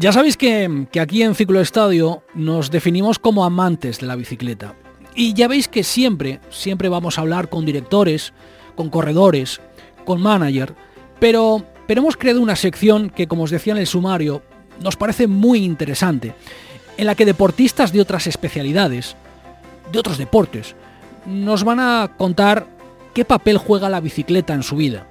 Ya sabéis que, aquí en Ciclo Estadio nos definimos como amantes de la bicicleta. Y ya veis que siempre, siempre vamos a hablar con directores, con corredores, con manager, pero, pero hemos creado una sección que, como os decía en el sumario, nos parece muy interesante, en la que deportistas de otras especialidades, de otros deportes, nos van a contar qué papel juega la bicicleta en su vida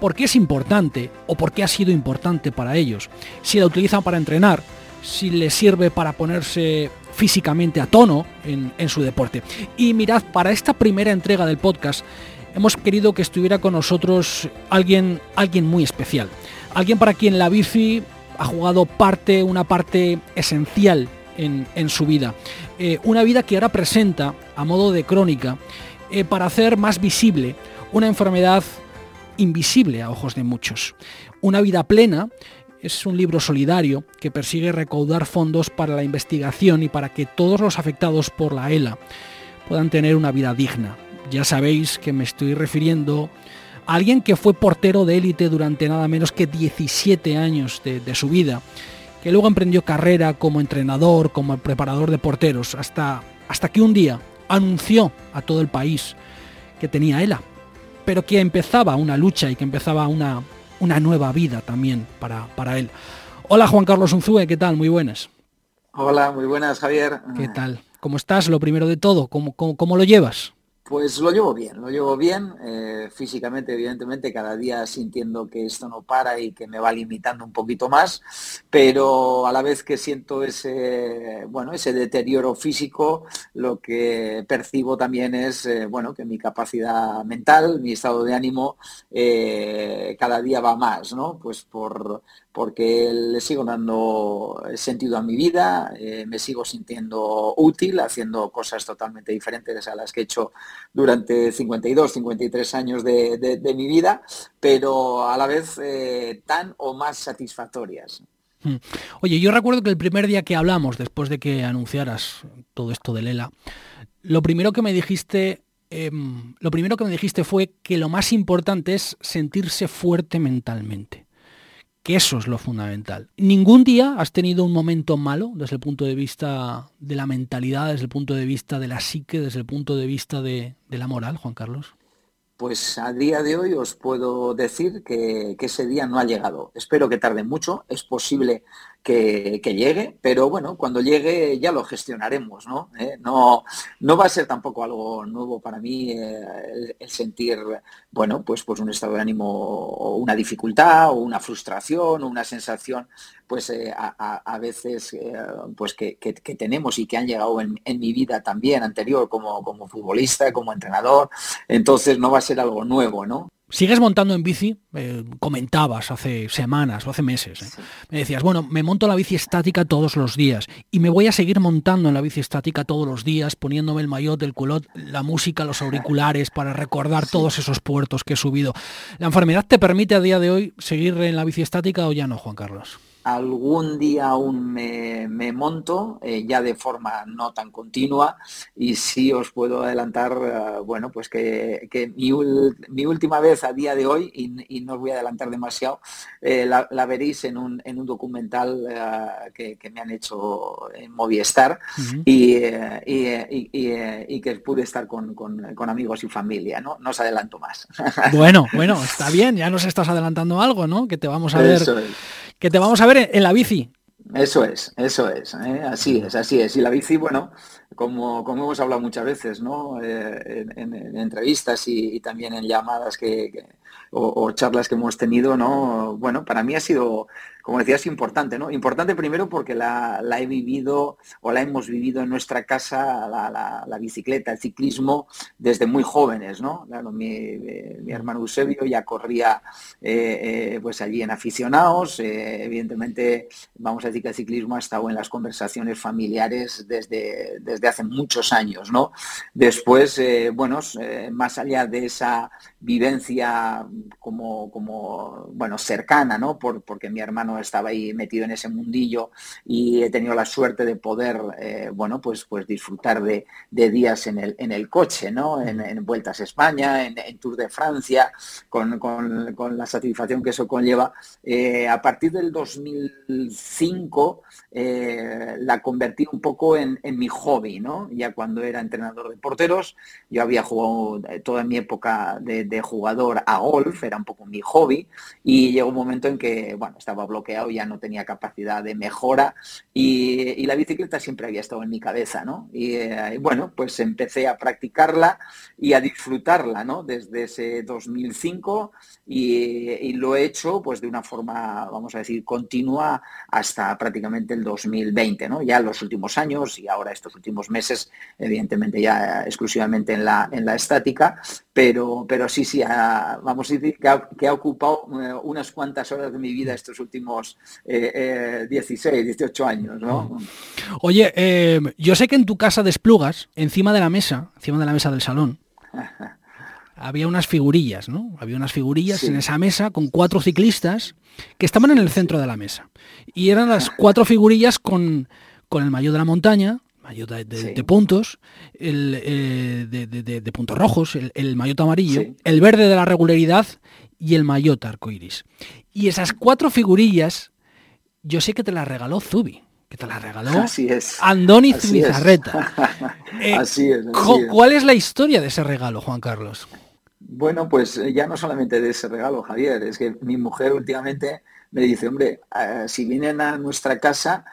por qué es importante o por qué ha sido importante para ellos, si la utilizan para entrenar, si les sirve para ponerse físicamente a tono en, su deporte. Y mirad, para esta primera entrega del podcast hemos querido que estuviera con nosotros alguien, alguien muy especial, alguien para quien la bici ha jugado parte, una parte esencial en, su vida. Eh, una vida que ahora presenta a modo de crónica eh, para hacer más visible una enfermedad invisible a ojos de muchos. Una vida plena es un libro solidario que persigue recaudar fondos para la investigación y para que todos los afectados por la ELA puedan tener una vida digna. Ya sabéis que me estoy refiriendo a alguien que fue portero de élite durante nada menos que 17 años de, su vida, que luego emprendió carrera como entrenador, como preparador de porteros, hasta, hasta que un día anunció a todo el país que tenía ELA pero que empezaba una lucha y que empezaba una, una nueva vida también para, para él. Hola Juan Carlos Unzúe, ¿qué tal? Muy buenas. Hola, muy buenas Javier. ¿Qué tal? ¿Cómo estás? Lo primero de todo, ¿cómo, cómo lo llevas? Pues lo llevo bien, lo llevo bien, eh, físicamente evidentemente cada día sintiendo que esto no para y que me va limitando un poquito más, pero a la vez que siento ese, bueno, ese deterioro físico, lo que percibo también es, eh, bueno, que mi capacidad mental, mi estado de ánimo eh, cada día va más, ¿no? Pues por, porque le sigo dando sentido a mi vida, eh, me sigo sintiendo útil, haciendo cosas totalmente diferentes a las que he hecho durante 52, 53 años de, mi vida, pero a la vez eh, tan o más satisfactorias. Hmm. Oye, yo recuerdo que el primer día que hablamos, después de que anunciaras todo esto de Lela, lo primero que me dijiste em, lo primero que me dijiste fue que lo más importante es sentirse fuerte mentalmente que eso es lo fundamental. ¿Ningún día has tenido un momento malo desde el punto de vista de la mentalidad, desde el punto de vista de la psique, desde el punto de vista de, la moral, Juan Carlos? Pues a día de hoy os puedo decir que, ese día no ha llegado. Espero que tarde mucho. Es posible que, llegue, pero bueno, cuando llegue ya lo gestionaremos, ¿no? ¿Eh? No, no va a ser tampoco algo nuevo para mí eh, el, sentir, bueno, pues, pues un estado de ánimo o una dificultad o una frustración o una sensación, pues eh, a, veces, pues que, tenemos y que han llegado en, mi vida también anterior como, como futbolista, como entrenador, entonces no va a ser algo nuevo, ¿no? Sigues montando en bici, eh, comentabas hace semanas o hace meses. ¿eh? Me decías, bueno, me monto la bici estática todos los días y me voy a seguir montando en la bici estática todos los días, poniéndome el maillot, el culot, la música, los auriculares para recordar todos esos puertos que he subido. ¿La enfermedad te permite a día de hoy seguir en la bici estática o ya no, Juan Carlos? Algún día aún me, monto, eh, ya de forma no tan continua, y sí os puedo adelantar, eh, bueno, pues que, mi, última vez a día de hoy, y, no os voy a adelantar demasiado, eh, la, veréis en un, en un documental que, me han hecho en Movistar y, y, que pude estar con, amigos y familia, ¿no? No os adelanto más. Bueno, bueno, está bien, ya nos estás adelantando algo, ¿no? Que te vamos a ver que te vamos a ver en, la bici. Eso es, eso es, ¿eh? así es, así es. Y la bici, bueno, como, como hemos hablado muchas veces, ¿no? Eh, en, entrevistas y, también en llamadas que, o, charlas que hemos tenido, ¿no? Bueno, para mí ha sido como decías, importante, ¿no? Importante primero porque la, he vivido o la hemos vivido en nuestra casa, la, bicicleta, el ciclismo, desde muy jóvenes, ¿no? mi, hermano Eusebio ya corría eh, eh, pues allí en aficionados, eh, evidentemente vamos a decir que el ciclismo ha estado en las conversaciones familiares desde, desde hace muchos años, ¿no? Después, bueno, más allá de esa vivencia como, como bueno, cercana, ¿no? Por, porque mi hermano estaba ahí metido en ese mundillo y he tenido la suerte de poder, eh, bueno, pues, pues disfrutar de, días en el, en el coche, ¿no? En, Vueltas a España, en, Tour de Francia, con, la satisfacción que eso conlleva. Eh, a partir del 2005 la convertí un poco en, mi hobby, ¿no? Ya cuando era entrenador de porteros, yo había jugado toda mi época de, de jugador a golf, era un poco mi hobby, y llegó un momento en que, bueno, estaba bloqueado, ya no tenía capacidad de mejora y, la bicicleta siempre había estado en mi cabeza, ¿no? Eh, y, bueno, pues empecé a practicarla y a disfrutarla, ¿no? Desde ese 2005 y, lo he hecho pues de una forma, vamos a decir, continua hasta prácticamente el 2020, ¿no? Ya los últimos años y ahora estos últimos meses, evidentemente ya exclusivamente en la, en la estática, pero, pero sí, sí, vamos a decir que ha, ocupado eh, unas cuantas horas de mi vida estos últimos 16, eh, 18 eh, años, ¿no? Oye, yo sé que en tu casa de Esplugas, encima de la mesa, encima de la mesa del salón, había unas figurillas, ¿no? Había unas figurillas en esa mesa con cuatro ciclistas que estaban en el centro de la mesa. Y eran las cuatro figurillas con, con el mayor de la montaña, de, puntos, el, eh, de, puntos rojos, el, el amarillo, el verde de la regularidad y el maillot arcoiris. Y esas cuatro figurillas, yo sé que te las regaló Zubi, que te las regaló Así es. Andoni Zubizarreta. Eh, así es. ¿Cuál es la historia de ese regalo, Juan Carlos? Bueno, pues eh, ya no solamente de ese regalo, Javier, es que mi mujer últimamente me dice, hombre, si vienen a nuestra casa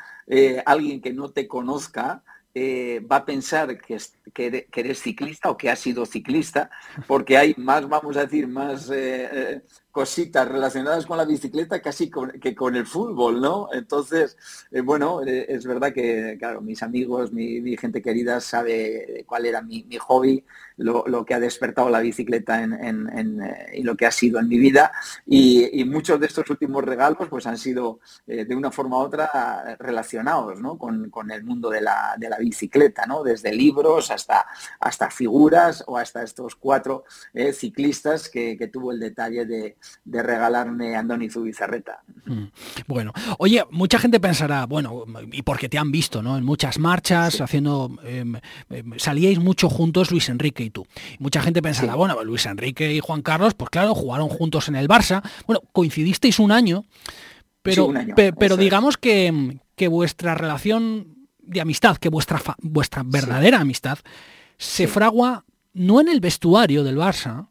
alguien que no te conozca, eh, va a pensar que, que, eres ciclista o que has sido ciclista, porque hay más, vamos a decir, más eh, eh, cositas relacionadas con la bicicleta casi que con el fútbol, ¿no? Entonces, eh, bueno, eh, es verdad que, claro, mis amigos, mi, gente querida sabe cuál era mi, hobby, lo, que ha despertado la bicicleta en, eh, y lo que ha sido en mi vida. Y, muchos de estos últimos regalos pues han sido de una forma u otra relacionados ¿no? con, el mundo de la, bicicleta, ¿no? Desde libros hasta, hasta figuras o hasta estos cuatro ciclistas que tuvo el detalle de, de regalarme a Andoni Zubizarreta. Mm. Bueno, oye, mucha gente pensará, bueno, y porque te han visto, ¿no? En muchas marchas, haciendo, em, em, salíais mucho juntos Luis Enrique y tú. Mucha gente pensará, bueno, Luis Enrique y Juan Carlos, pues claro, jugaron juntos en el Barça. Bueno, coincidisteis un año, pero, pero digamos que, que, vuestra relación de amistad, que vuestra, vuestra verdadera amistad, se fragua no en el vestuario del Barça,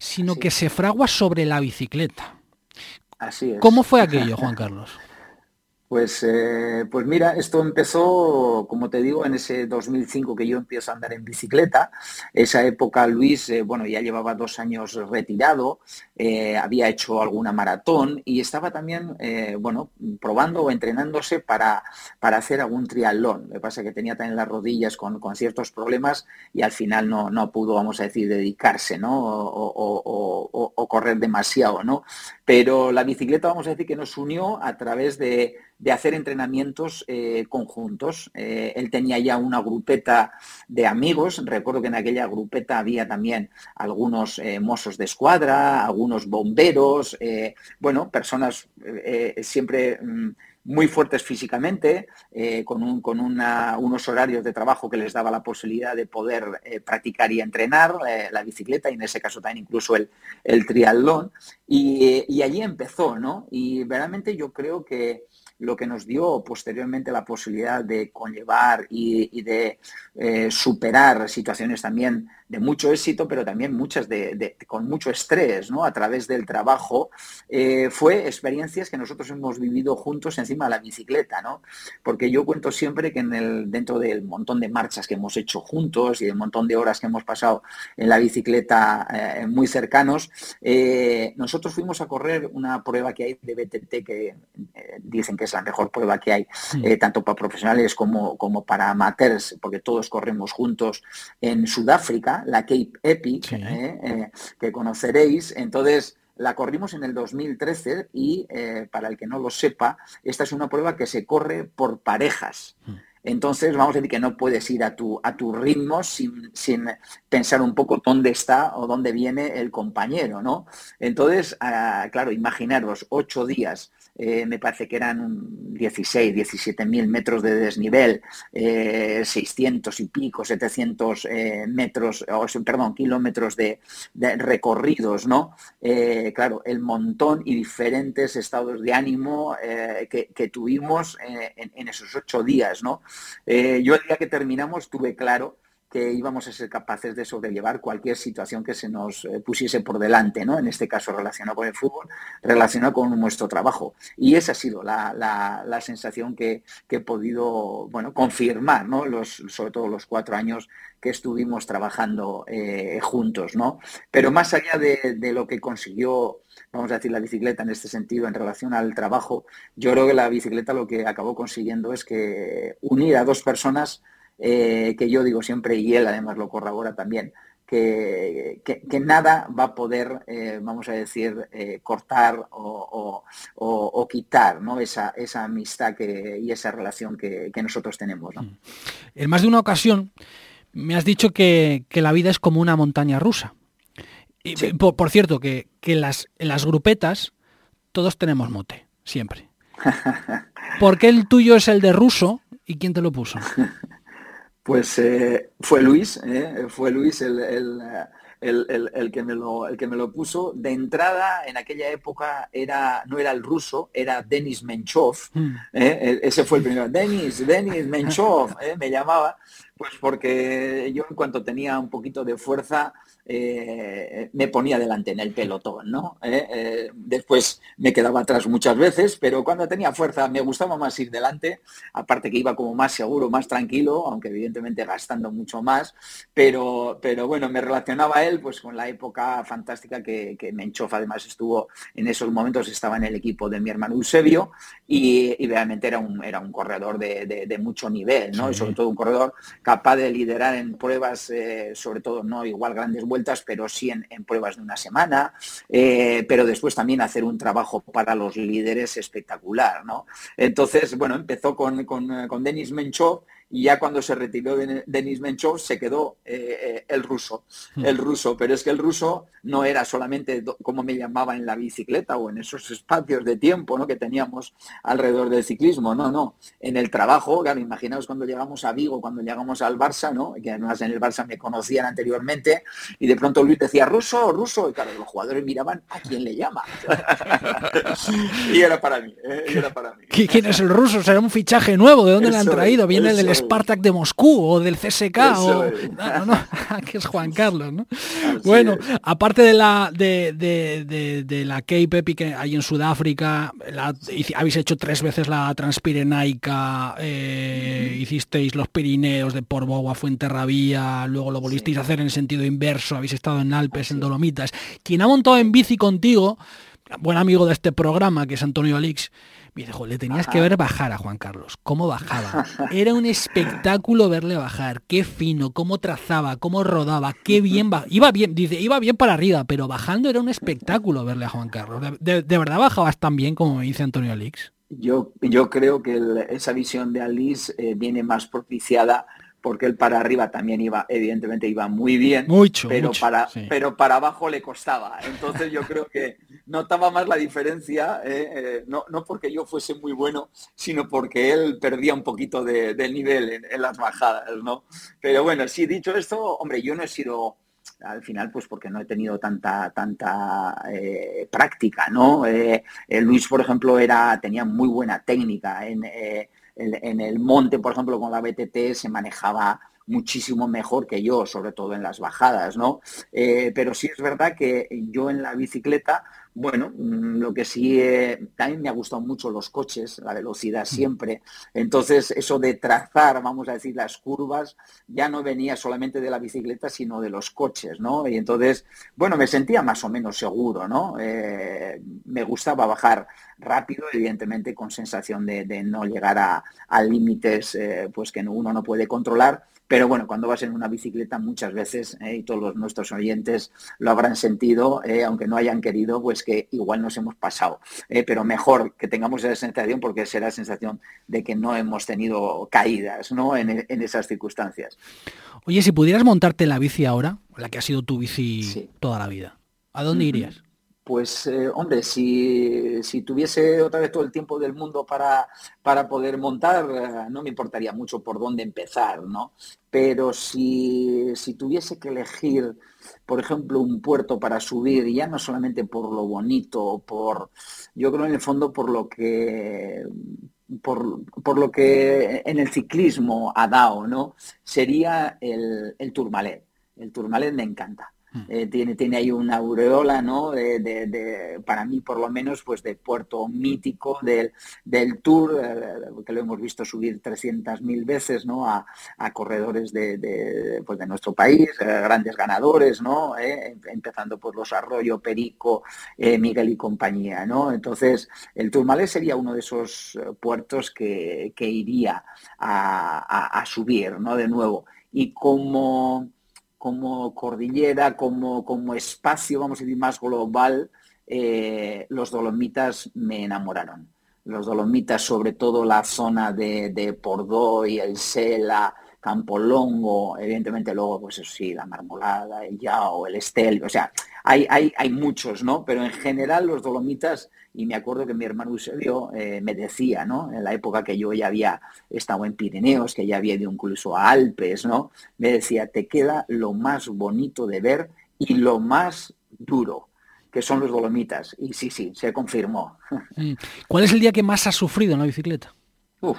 sino que se fragua sobre la bicicleta. Así es. ¿Cómo fue aquello, Juan Carlos? Pues, eh, pues mira, esto empezó, como te digo, en ese 2005 que yo empiezo a andar en bicicleta. Esa época Luis, eh, bueno, ya llevaba dos años retirado, eh, había hecho alguna maratón y estaba también, bueno, probando o entrenándose para, para hacer algún triatlón. Lo que pasa es que tenía también las rodillas con, ciertos problemas y al final no, no, pudo, vamos a decir, dedicarse, ¿no? O, o correr demasiado, ¿no? Pero la bicicleta, vamos a decir, que nos unió a través de de hacer entrenamientos eh, conjuntos. Eh, él tenía ya una grupeta de amigos, recuerdo que en aquella grupeta había también algunos eh, mozos de escuadra, algunos bomberos, bueno, personas siempre mm, muy fuertes físicamente, con, con unos horarios de trabajo que les daba la posibilidad de poder practicar y entrenar la bicicleta y en ese caso también incluso el, el triatlón. Y, y allí empezó, ¿no? Y realmente yo creo que lo que nos dio posteriormente la posibilidad de conllevar y, de eh, superar situaciones también de mucho éxito, pero también muchas de, con mucho estrés, ¿no? A través del trabajo, eh, fue experiencias que nosotros hemos vivido juntos encima de la bicicleta, ¿no? Porque yo cuento siempre que en el, dentro del montón de marchas que hemos hecho juntos y del montón de horas que hemos pasado en la bicicleta eh, muy cercanos, nosotros fuimos a correr una prueba que hay de BTT que dicen que es la mejor prueba que hay, tanto para profesionales como, como para amateurs, porque todos corremos juntos en Sudáfrica, la Cape Epic, eh, eh, que conoceréis. Entonces, la corrimos en el 2013 y, eh, para el que no lo sepa, esta es una prueba que se corre por parejas. Mm. Entonces, vamos a decir que no puedes ir a tu, a tu ritmo sin, sin, pensar un poco dónde está o dónde viene el compañero, ¿no? Entonces, ah, claro, imaginaros ocho días eh, me parece que eran 16, 17 mil metros de desnivel, 600 y pico, 700 metros, perdón, kilómetros de, recorridos, ¿no? claro, el montón y diferentes estados de ánimo que, tuvimos en, en, esos ocho días, ¿no? yo el día que terminamos tuve claro que íbamos a ser capaces de sobrellevar cualquier situación que se nos eh, pusiese por delante, ¿no? En este caso relacionado con el fútbol, relacionado con nuestro trabajo. Y esa ha sido la, sensación que, he podido, bueno, confirmar, ¿no? Los, sobre todo los cuatro años que estuvimos trabajando eh, juntos, ¿no? Pero más allá de, de lo que consiguió vamos a decir, la bicicleta en este sentido en relación al trabajo, yo creo que la bicicleta lo que acabó consiguiendo es que unir a dos personas eh, que yo digo siempre, y él además lo corrobora también, que, que, nada va a poder, eh, vamos a decir, eh, cortar o, quitar ¿no? esa, esa amistad que, y esa relación que, nosotros tenemos. Mm. En más de una ocasión me has dicho que, la vida es como una montaña rusa. Y, por, cierto, que, las, en las grupetas todos tenemos mote, siempre. ¿Por qué el tuyo es el de ruso y quién te lo puso? Pues eh, fue Luis, eh, fue Luis el, el, que me lo, el que me lo puso. De entrada, en aquella época era, no era el ruso, era Denis Menchov. Hmm. Eh, ese fue el primero. Denis, Denis Menchov, me llamaba, pues porque yo en cuanto tenía un poquito de fuerza, eh, me ponía delante en el pelotón, ¿no? Eh, eh, después me quedaba atrás muchas veces, pero cuando tenía fuerza me gustaba más ir delante, aparte que iba como más seguro, más tranquilo, aunque evidentemente gastando mucho más, pero, pero bueno, me relacionaba él pues con la época fantástica que, que Menchoff además estuvo en esos momentos, estaba en el equipo de mi hermano Eusebio y, realmente era un, era un corredor de, mucho nivel, ¿no? Y sobre todo un corredor capaz de liderar en pruebas, sobre todo no igual grandes vueltas, pero sí en, pruebas de una semana, eh, pero después también hacer un trabajo para los líderes espectacular, ¿no? Entonces, bueno, empezó con, con, con Denis Menchov y ya cuando se retiró Denis Menchov se quedó eh, eh, el ruso, hmm. el ruso, pero es que el ruso no era solamente como me llamaba en la bicicleta o en esos espacios de tiempo ¿no? que teníamos alrededor del ciclismo, no, no, en el trabajo, claro, imaginaos cuando llegamos a Vigo, cuando llegamos al Barça, ¿no? que además en el Barça me conocían anteriormente, y de pronto Luis decía, ruso, ruso, y claro, los jugadores miraban a quién le llama. y era para mí, ¿eh? era para mí. ¿Quién es el ruso? ¿Será un fichaje nuevo? ¿De dónde le han traído? ¿Viene del Spartak de Moscú o del CSK o no, no, que es Juan Carlos, ¿no? bueno, aparte de la de, de, de, la Cape que hay en Sudáfrica, habéis hecho tres veces la Transpirenaica, eh, hicisteis los Pirineos de Porboa, Fuenterrabía, luego lo volvisteis a hacer en sentido inverso, habéis estado en Alpes, en Dolomitas. Quien ha montado en bici contigo, buen amigo de este programa, que es Antonio Alix, me le tenías que ver bajar a Juan Carlos, cómo bajaba. Era un espectáculo verle bajar, qué fino, cómo trazaba, cómo rodaba, qué bien Iba bien, dice, iba bien para arriba, pero bajando era un espectáculo verle a Juan Carlos. ¿De, verdad bajabas tan bien como dice Antonio Alix? Yo, yo creo que esa visión de Alix eh, viene más propiciada porque él para arriba también iba, evidentemente iba muy bien, mucho, pero, para, pero para abajo le costaba. Entonces yo creo que notaba más la diferencia, eh, eh, no, no, porque yo fuese muy bueno, sino porque él perdía un poquito de, nivel en, las bajadas, ¿no? Pero bueno, sí, dicho esto, hombre, yo no he sido al final pues porque no he tenido tanta tanta eh, práctica no Luis por ejemplo era tenía muy buena técnica en, en, el monte, por ejemplo, con la BTT se manejaba muchísimo mejor que yo, sobre todo en las bajadas, ¿no? Eh, pero sí es verdad que yo en la bicicleta bueno, mm, lo que sí, eh, también me ha gustado mucho los coches, la velocidad siempre. Entonces, eso de trazar, vamos a decir, las curvas, ya no venía solamente de la bicicleta, sino de los coches, ¿no? Y entonces, bueno, me sentía más o menos seguro, ¿no? Eh, me gustaba bajar rápido, evidentemente con sensación de, no llegar a, límites eh, pues que uno no puede controlar, pero bueno, cuando vas en una bicicleta muchas veces, eh, y todos nuestros oyentes lo habrán sentido, eh, aunque no hayan querido, pues que igual nos hemos pasado. Eh, pero mejor que tengamos esa sensación porque será la sensación de que no hemos tenido caídas ¿no? en, esas circunstancias. Oye, si pudieras montarte la bici ahora, la que ha sido tu bici toda la vida, ¿a dónde irías? Pues eh, hombre, si, si, tuviese otra vez todo el tiempo del mundo para, para poder montar, eh, no me importaría mucho por dónde empezar, ¿no? Pero si, si, tuviese que elegir, por ejemplo, un puerto para subir, ya no solamente por lo bonito, por, yo creo en el fondo por lo que por, por, lo que en el ciclismo ha dado, ¿no? Sería el, el Tourmalet. El Tourmalet me encanta. Eh, tiene, tiene ahí una aureola, ¿no? De, para mí, por lo menos, pues de puerto mítico del, del Tour, eh, que lo hemos visto subir 300.000 veces, ¿no? A, corredores de, pues de nuestro país, eh, grandes ganadores, ¿no? empezando por los Arroyo, Perico, Miguel y compañía, ¿no? Entonces, el Tourmalet sería uno de esos puertos que, iría a, a subir, ¿no? De nuevo. Y como como cordillera, como, como espacio, vamos a decir, más global, eh, los Dolomitas me enamoraron. Los Dolomitas, sobre todo la zona de, de Pordoy, el Sela, Campolongo, evidentemente luego, pues sí, la Marmolada, el Yao, el Estel, o sea, hay, hay, hay muchos, ¿no? Pero en general los Dolomitas y me acuerdo que mi hermano Eusebio eh, me decía, ¿no? En la época que yo ya había estado en Pirineos, que ya había ido incluso a Alpes, ¿no? Me decía, te queda lo más bonito de ver y lo más duro, que son los Dolomitas. Y sí, sí, se confirmó. Mm. ¿Cuál es el día que más has sufrido en la bicicleta? Uf,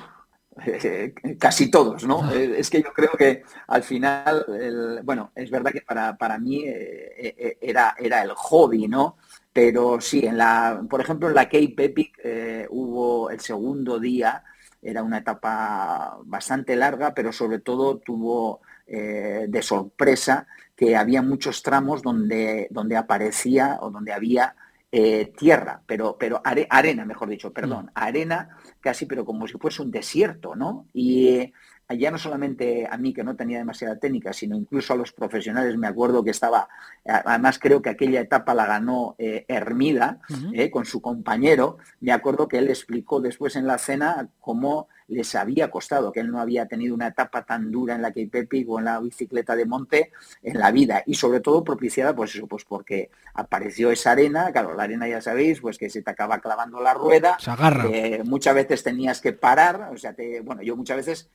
casi todos, ¿no? Eh, es que yo creo que al final, bueno, es verdad que para, para mí eh, era, era el hobby, ¿no? Pero sí, en la, por ejemplo, en la Cape Epic eh, hubo el segundo día, era una etapa bastante larga, pero sobre todo tuvo eh, de sorpresa que había muchos tramos donde, donde aparecía o donde había eh, tierra, pero, pero arena, mejor dicho, perdón, mm. arena casi, pero como si fuese un desierto, ¿no? Y ya no solamente a mí que no tenía demasiada técnica, sino incluso a los profesionales, me acuerdo que estaba, además creo que aquella etapa la ganó eh, Hermida eh, con su compañero, me acuerdo que él explicó después en la cena cómo les había costado, que él no había tenido una etapa tan dura en la Cape Epic o en la bicicleta de monte en la vida y sobre todo propiciada pues eso, pues porque apareció esa arena, claro, la arena ya sabéis, pues que se te acaba clavando la rueda, se agarra. Eh, muchas veces tenías que parar, o sea, te, bueno, yo muchas veces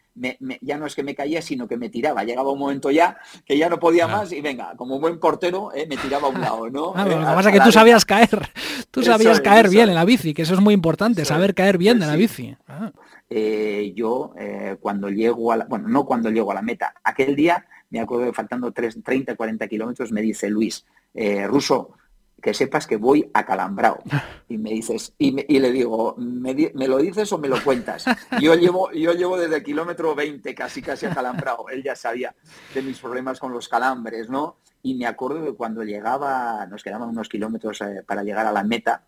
ya no es que me caía, sino que me tiraba, llegaba un momento ya que ya no podía más y venga, como buen portero, eh, me tiraba a un lado, ¿no? Ah, lo que pasa es que tú sabías caer, tú sabías caer bien en la bici, que eso es muy importante, saber caer bien de la bici. Ah. Eh, yo eh, cuando llego a la, bueno, no cuando llego a la meta, aquel día, me acuerdo que faltando 30, 40 kilómetros, me dice Luis, eh, Ruso, que sepas que voy acalambrado. Y me dices, y, le digo, ¿me, lo dices o me lo cuentas? Yo llevo, yo llevo desde el kilómetro 20 casi casi acalambrado. Él ya sabía de mis problemas con los calambres, ¿no? Y me acuerdo que cuando llegaba, nos quedaban unos kilómetros para llegar a la meta,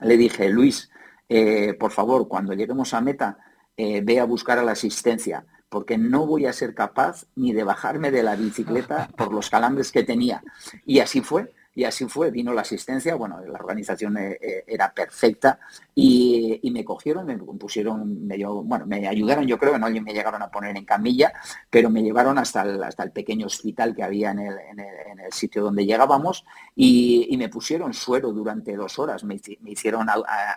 le dije, Luis, por favor, cuando lleguemos a meta, eh, ve a buscar a la asistencia, porque no voy a ser capaz ni de bajarme de la bicicleta por los calambres que tenía. Y así fue. Y así fue, vino la asistencia, bueno, la organización eh, eh, era perfecta y, me cogieron, me pusieron, medio, bueno, me ayudaron, yo creo no me llegaron a poner en camilla, pero me llevaron hasta el, hasta el pequeño hospital que había en el, sitio donde llegábamos y, me pusieron suero durante dos horas, me, hicieron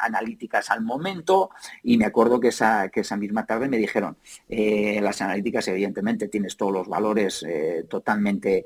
analíticas al momento y me acuerdo que esa, que esa misma tarde me dijeron, eh, las analíticas evidentemente tienes todos los valores totalmente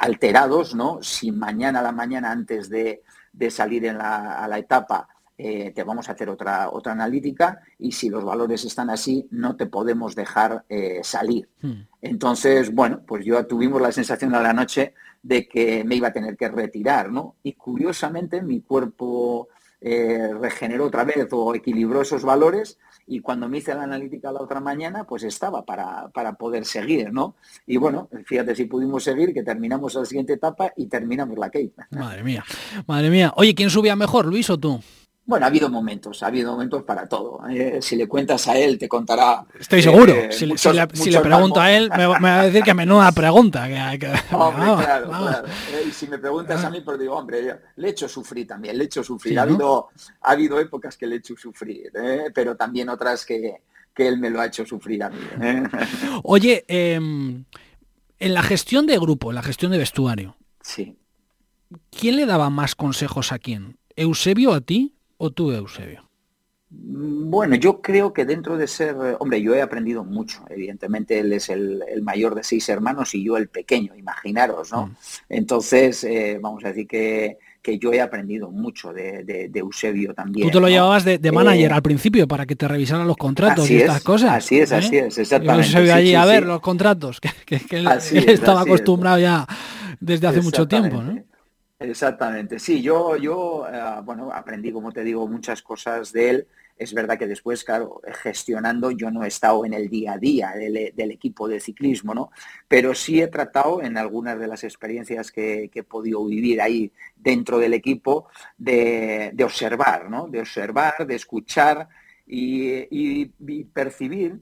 alterados, ¿no? Si mañana la mañana antes de, salir en la, a la etapa eh, te vamos a hacer otra, otra analítica y si los valores están así, no te podemos dejar eh, salir. Hmm. Entonces, bueno, pues yo tuvimos la sensación a la noche de que me iba a tener que retirar, ¿no? Y curiosamente mi cuerpo eh, regeneró otra vez o equilibró esos valores y cuando me hice la analítica la otra mañana, pues estaba para, para, poder seguir, ¿no? Y bueno, fíjate si pudimos seguir, que terminamos la siguiente etapa y terminamos la Cape. Madre mía, madre mía. Oye, ¿quién subía mejor, Luis o tú? Bueno, ha habido momentos, ha habido momentos para todo. ¿eh? si le cuentas a él, te contará. Estoy seguro. Eh, si, le, pregunto a él, me, va a decir que menuda pregunta. Que, que... Hombre, claro, claro. Eh, y si me preguntas a mí, pues digo, hombre, le he hecho sufrir también, le he hecho sufrir. ha, habido, ha habido épocas que le he hecho sufrir, pero también otras que, que él me lo ha hecho sufrir a mí. Oye, em, en la gestión de grupo, en la gestión de vestuario. Sí. ¿Quién le daba más consejos a quién? ¿Eusebio a ti o tú Eusebio? Mm, bueno, yo creo que dentro de ser, hombre, yo he aprendido mucho. Evidentemente él es el, mayor de seis hermanos y yo el pequeño, imaginaros, ¿no? Mm. Entonces, eh, vamos a decir que, que, yo he aprendido mucho de, Eusebio también. Tú te lo llevabas de, manager eh, al principio para que te revisaran los contratos y estas cosas. Así es, así ¿eh? es, exactamente. Eusebio allí a ver los contratos, que, él, estaba acostumbrado ya desde hace mucho tiempo, ¿no? Exactamente, sí, yo, yo eh, bueno, aprendí, como te digo, muchas cosas de él. Es verdad que después, claro, gestionando, yo no he estado en el día a día del, equipo de ciclismo, ¿no? Pero sí he tratado en algunas de las experiencias que, he podido vivir ahí dentro del equipo de, observar, ¿no? De observar, de escuchar y percibir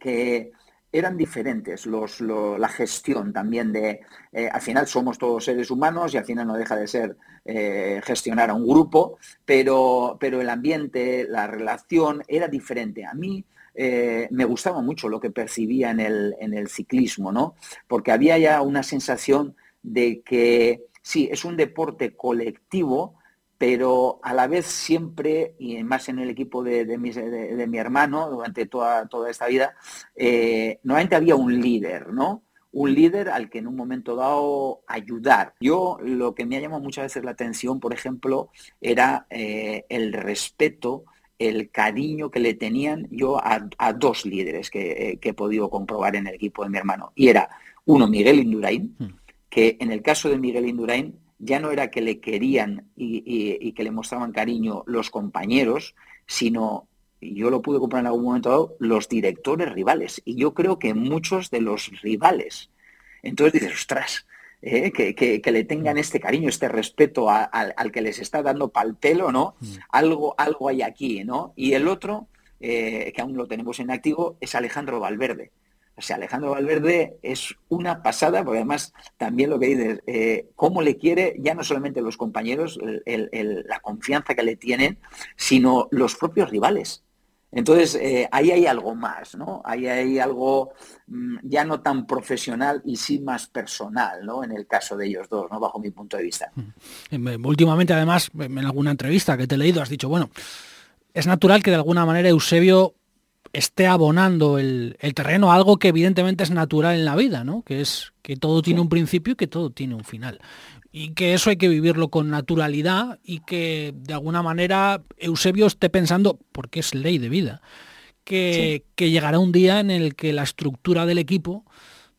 que eran diferentes los, la gestión también de, eh, al final somos todos seres humanos y al final no deja de ser eh, gestionar a un grupo, pero, pero el ambiente, la relación era diferente. A mí eh, me gustaba mucho lo que percibía en el, en el ciclismo, ¿no? Porque había ya una sensación de que sí, es un deporte colectivo, pero a la vez siempre, y más en el equipo de, mi, hermano durante toda, toda esta vida, eh, normalmente había un líder, ¿no? Un líder al que en un momento dado ayudar. Yo lo que me ha llamado muchas veces la atención, por ejemplo, era eh, el respeto, el cariño que le tenían yo a, dos líderes que, que, he podido comprobar en el equipo de mi hermano. Y era uno, Miguel Indurain, hmm. que en el caso de Miguel Indurain ya no era que le querían y, que le mostraban cariño los compañeros, sino, yo lo pude comprar en algún momento dado, los directores rivales. Y yo creo que muchos de los rivales. Entonces dices, ostras, eh, que, le tengan este cariño, este respeto al que les está dando pal pelo, ¿no? Mm. Algo, algo hay aquí, ¿no? Y el otro, eh, que aún lo tenemos en activo, es Alejandro Valverde. O sea, Alejandro Valverde es una pasada, porque además también lo que dices, eh, cómo le quiere ya no solamente los compañeros, la confianza que le tienen, sino los propios rivales. Entonces, eh, ahí hay algo más, ¿no? Ahí hay algo mm, ya no tan profesional y sí más personal, ¿no? En el caso de ellos dos, ¿no? Bajo mi punto de vista. Mm. Últimamente, además, en alguna entrevista que te he leído, has dicho, bueno, es natural que de alguna manera Eusebio esté abonando el, terreno algo que evidentemente es natural en la vida, ¿no? Que es que todo tiene un principio y que todo tiene un final. Y que eso hay que vivirlo con naturalidad y que de alguna manera Eusebio esté pensando, porque es ley de vida, que, que llegará un día en el que la estructura del equipo,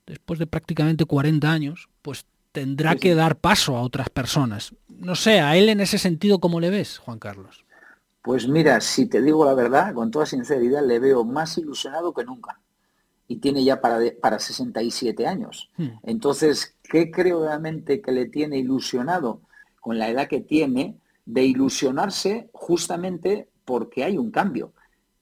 después de prácticamente 40 años, pues tendrá que dar paso a otras personas. No sé, a él en ese sentido, ¿cómo le ves, Juan Carlos? Pues mira, si te digo la verdad, con toda sinceridad, le veo más ilusionado que nunca. Y tiene ya para, para 67 años. Hmm. Entonces, ¿qué creo realmente que le tiene ilusionado con la edad que tiene de ilusionarse justamente porque hay un cambio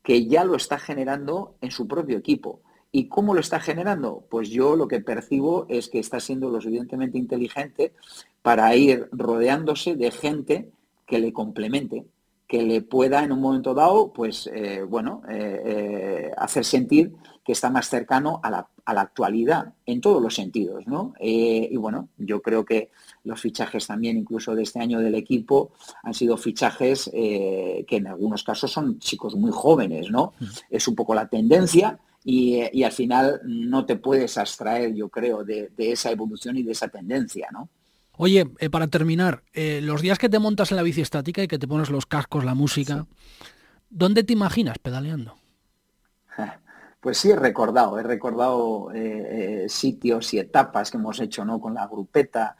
que ya lo está generando en su propio equipo? ¿Y cómo lo está generando? Pues yo lo que percibo es que está siendo lo suficientemente inteligente para ir rodeándose de gente que le complemente que le pueda en un momento dado, pues, eh, bueno, eh, eh, hacer sentir que está más cercano a la, actualidad en todos los sentidos, ¿no? y bueno, yo creo que los fichajes también, incluso de este año del equipo, han sido fichajes que en algunos casos son chicos muy jóvenes, ¿no? Mm. Es un poco la tendencia. Y, al final no te puedes abstraer, yo creo, de, de esa evolución y de esa tendencia, ¿no? Oye, eh, para terminar, eh, los días que te montas en la bici estática y que te pones los cascos, la música, ¿dónde te imaginas pedaleando? Pues sí, he recordado, he recordado eh, sitios y etapas que hemos hecho ¿no? con la grupeta,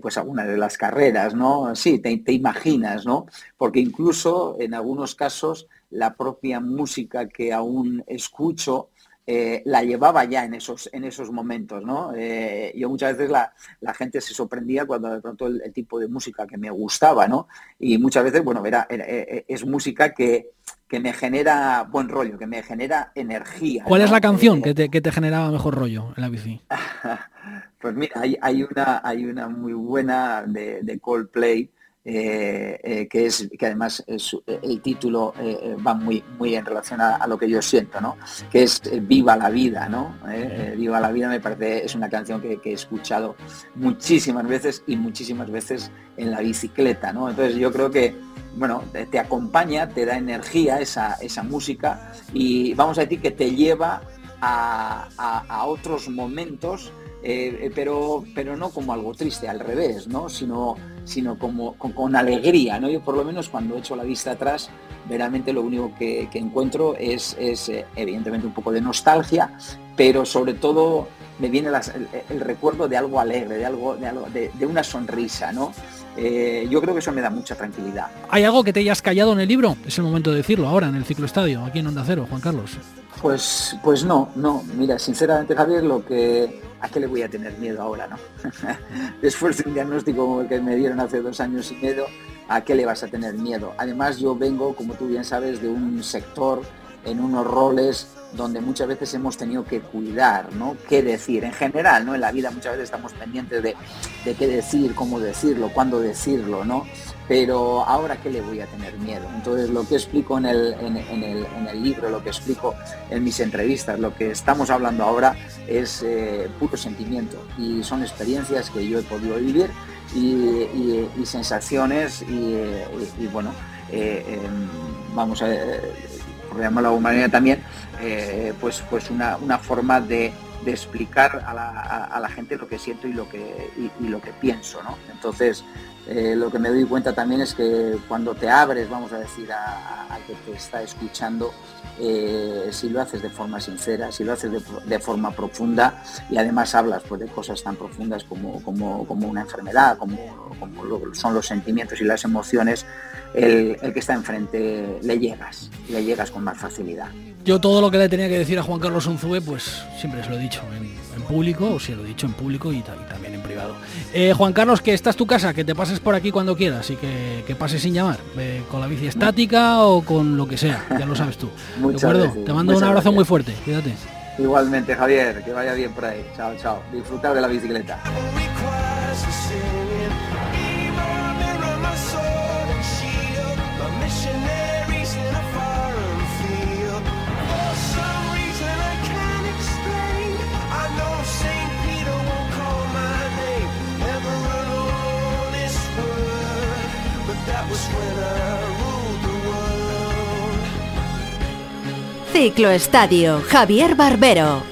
pues algunas de las carreras, ¿no? Sí, te, te, imaginas, ¿no? Porque incluso en algunos casos la propia música que aún escucho eh, la llevaba ya en esos, en esos momentos, ¿no? Eh, yo muchas veces la, gente se sorprendía cuando de pronto el, tipo de música que me gustaba, ¿no? Y muchas veces, bueno, era, eh, es música que, me genera buen rollo, que me genera energía. ¿Cuál es la canción que te, que te generaba mejor rollo en la bici? pues mira, hay, hay, una, hay una muy buena de, Coldplay, eh, eh, que es que además el título eh, va muy muy en relación a, lo que yo siento, ¿no? Que es Viva la vida, ¿no? Viva la vida me parece es una canción que, he escuchado muchísimas veces y muchísimas veces en la bicicleta, ¿no? Entonces yo creo que bueno, te acompaña, te da energía esa, esa música y vamos a decir que te lleva a, a otros momentos eh, eh, pero, pero no como algo triste, al revés, ¿no? sino, sino como con, alegría. ¿no? Yo por lo menos cuando echo la vista atrás, verdaderamente lo único que, encuentro es, es eh, evidentemente un poco de nostalgia, pero sobre todo me viene el, recuerdo de algo alegre, de algo, de, algo, de, una sonrisa, ¿no? yo creo que eso me da mucha tranquilidad. ¿Hay algo que te hayas callado en el libro? Es el momento de decirlo ahora, en el ciclo estadio, aquí en Onda Cero, Juan Carlos. Pues, pues no, no. Mira, sinceramente, Javier, lo que ¿a qué le voy a tener miedo ahora, no? Después de un diagnóstico como el que me dieron hace dos años y medio, ¿a qué le vas a tener miedo? Además, yo vengo, como tú bien sabes, de un sector en unos roles donde muchas veces hemos tenido que cuidar, ¿no? ¿Qué decir? En general, ¿no? En la vida muchas veces estamos pendientes de, qué decir, cómo decirlo, cuándo decirlo, ¿no? Pero ahora, ¿qué le voy a tener miedo? Entonces, lo que explico en el, libro, lo que explico en mis entrevistas, lo que estamos hablando ahora es eh, puro sentimiento y son experiencias que yo he podido vivir y, sensaciones y, bueno, eh, em, vamos a por llamarlo de alguna manera también, eh, pues, pues una, forma de, explicar a la, gente lo que siento y lo que, y, lo que pienso. ¿no? Entonces, eh, lo que me doy cuenta también es que cuando te abres, vamos a decir, a, que te está escuchando, eh, si lo haces de forma sincera, si lo haces de, forma profunda y además hablas pues, de cosas tan profundas como, como, una enfermedad, como, como, son los sentimientos y las emociones, el, que está enfrente le llegas, le llegas con más facilidad. Yo todo lo que le tenía que decir a Juan Carlos Unzube, pues siempre se lo he dicho en, público, o si lo he dicho en público y, también en privado. Eh, Juan Carlos, que esta es tu casa, que te pases por aquí cuando quieras y que, que pases sin llamar, eh, con la bici estática o con lo que sea, ya lo sabes tú. ¿De acuerdo? te mando un abrazo muy fuerte, cuídate. Igualmente, Javier, que vaya bien por ahí. Chao, chao. Disfrutar de la bicicleta. Ciclo Estadio, Javier Barbero.